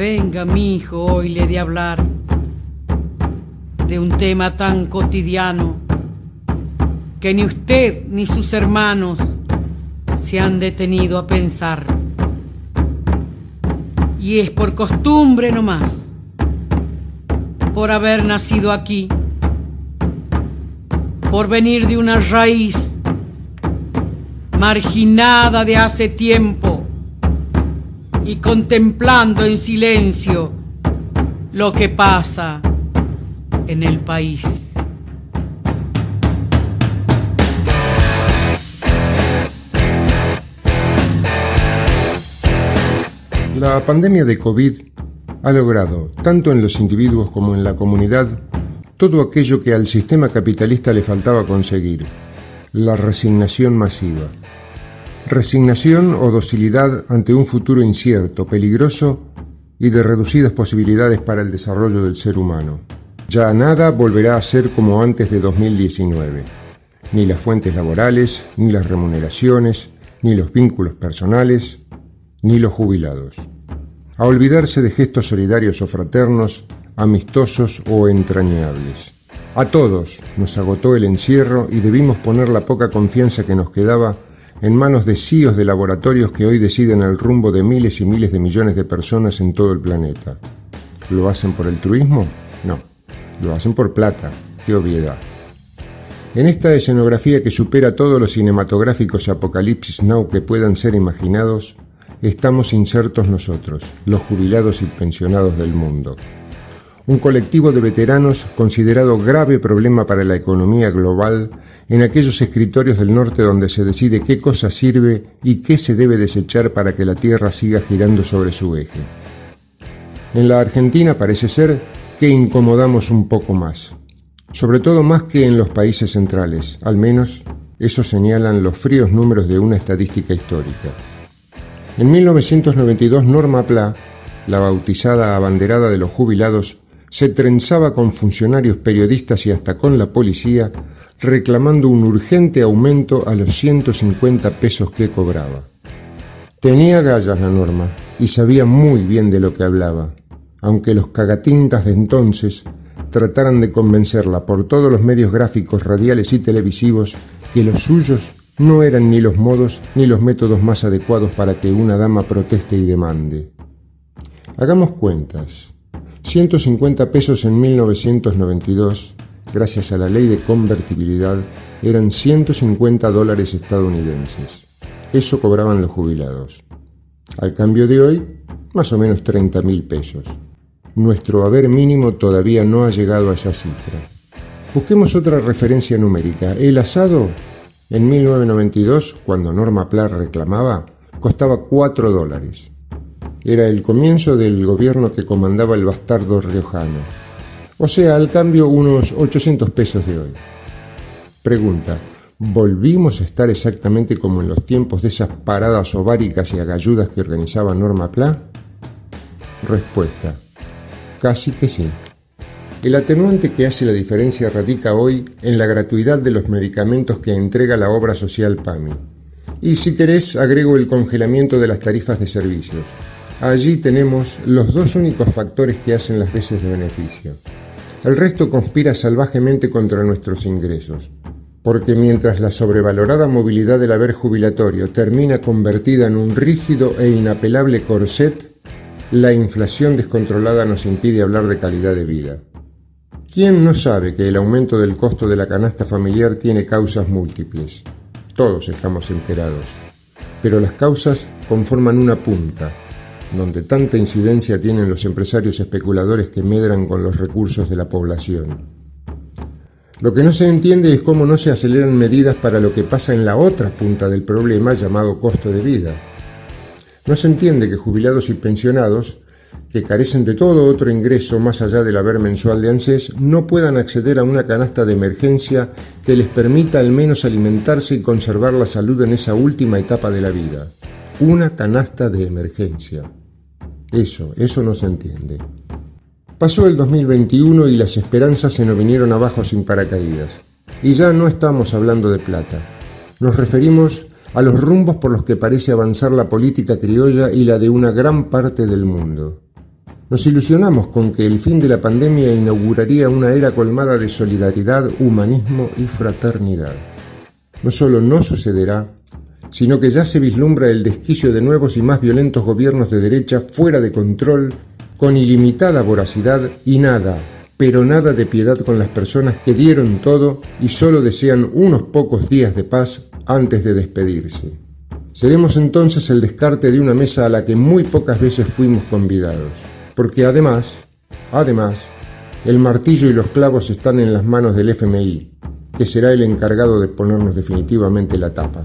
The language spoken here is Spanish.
Venga, mi hijo, hoy le de hablar de un tema tan cotidiano que ni usted ni sus hermanos se han detenido a pensar. Y es por costumbre nomás, por haber nacido aquí, por venir de una raíz marginada de hace tiempo y contemplando en silencio lo que pasa en el país. La pandemia de COVID ha logrado, tanto en los individuos como en la comunidad, todo aquello que al sistema capitalista le faltaba conseguir, la resignación masiva. Resignación o docilidad ante un futuro incierto, peligroso y de reducidas posibilidades para el desarrollo del ser humano. Ya nada volverá a ser como antes de 2019. Ni las fuentes laborales, ni las remuneraciones, ni los vínculos personales, ni los jubilados. A olvidarse de gestos solidarios o fraternos, amistosos o entrañables. A todos nos agotó el encierro y debimos poner la poca confianza que nos quedaba en manos de CIOs de laboratorios que hoy deciden el rumbo de miles y miles de millones de personas en todo el planeta. ¿Lo hacen por el truismo? No. Lo hacen por plata, qué obviedad. En esta escenografía que supera todos los cinematográficos apocalipsis now que puedan ser imaginados, estamos insertos nosotros, los jubilados y pensionados del mundo. Un colectivo de veteranos considerado grave problema para la economía global en aquellos escritorios del norte donde se decide qué cosa sirve y qué se debe desechar para que la Tierra siga girando sobre su eje. En la Argentina parece ser que incomodamos un poco más, sobre todo más que en los países centrales, al menos eso señalan los fríos números de una estadística histórica. En 1992 Norma Pla, la bautizada abanderada de los jubilados, se trenzaba con funcionarios periodistas y hasta con la policía reclamando un urgente aumento a los 150 pesos que cobraba. Tenía gallas la norma y sabía muy bien de lo que hablaba, aunque los cagatintas de entonces trataran de convencerla por todos los medios gráficos, radiales y televisivos que los suyos no eran ni los modos ni los métodos más adecuados para que una dama proteste y demande. Hagamos cuentas. 150 pesos en 1992, gracias a la ley de convertibilidad, eran 150 dólares estadounidenses. Eso cobraban los jubilados. Al cambio de hoy, más o menos 30 mil pesos. Nuestro haber mínimo todavía no ha llegado a esa cifra. Busquemos otra referencia numérica. El asado, en 1992, cuando Norma Plar reclamaba, costaba 4 dólares. Era el comienzo del gobierno que comandaba el bastardo riojano. O sea, al cambio unos 800 pesos de hoy. Pregunta, ¿volvimos a estar exactamente como en los tiempos de esas paradas ováricas y agalludas que organizaba Norma Pla? Respuesta, Casi que sí. El atenuante que hace la diferencia radica hoy en la gratuidad de los medicamentos que entrega la obra social PAMI. Y si querés, agrego el congelamiento de las tarifas de servicios. Allí tenemos los dos únicos factores que hacen las veces de beneficio. El resto conspira salvajemente contra nuestros ingresos, porque mientras la sobrevalorada movilidad del haber jubilatorio termina convertida en un rígido e inapelable corset, la inflación descontrolada nos impide hablar de calidad de vida. ¿Quién no sabe que el aumento del costo de la canasta familiar tiene causas múltiples? Todos estamos enterados. Pero las causas conforman una punta, donde tanta incidencia tienen los empresarios especuladores que medran con los recursos de la población. Lo que no se entiende es cómo no se aceleran medidas para lo que pasa en la otra punta del problema llamado costo de vida. No se entiende que jubilados y pensionados, que carecen de todo otro ingreso más allá del haber mensual de ANSES, no puedan acceder a una canasta de emergencia que les permita al menos alimentarse y conservar la salud en esa última etapa de la vida. Una canasta de emergencia. Eso, eso no se entiende. Pasó el 2021 y las esperanzas se nos vinieron abajo sin paracaídas. Y ya no estamos hablando de plata. Nos referimos a los rumbos por los que parece avanzar la política criolla y la de una gran parte del mundo. Nos ilusionamos con que el fin de la pandemia inauguraría una era colmada de solidaridad, humanismo y fraternidad. No solo no sucederá, sino que ya se vislumbra el desquicio de nuevos y más violentos gobiernos de derecha fuera de control, con ilimitada voracidad y nada, pero nada de piedad con las personas que dieron todo y solo desean unos pocos días de paz antes de despedirse. Seremos entonces el descarte de una mesa a la que muy pocas veces fuimos convidados porque además, además, el martillo y los clavos están en las manos del FMI, que será el encargado de ponernos definitivamente la tapa.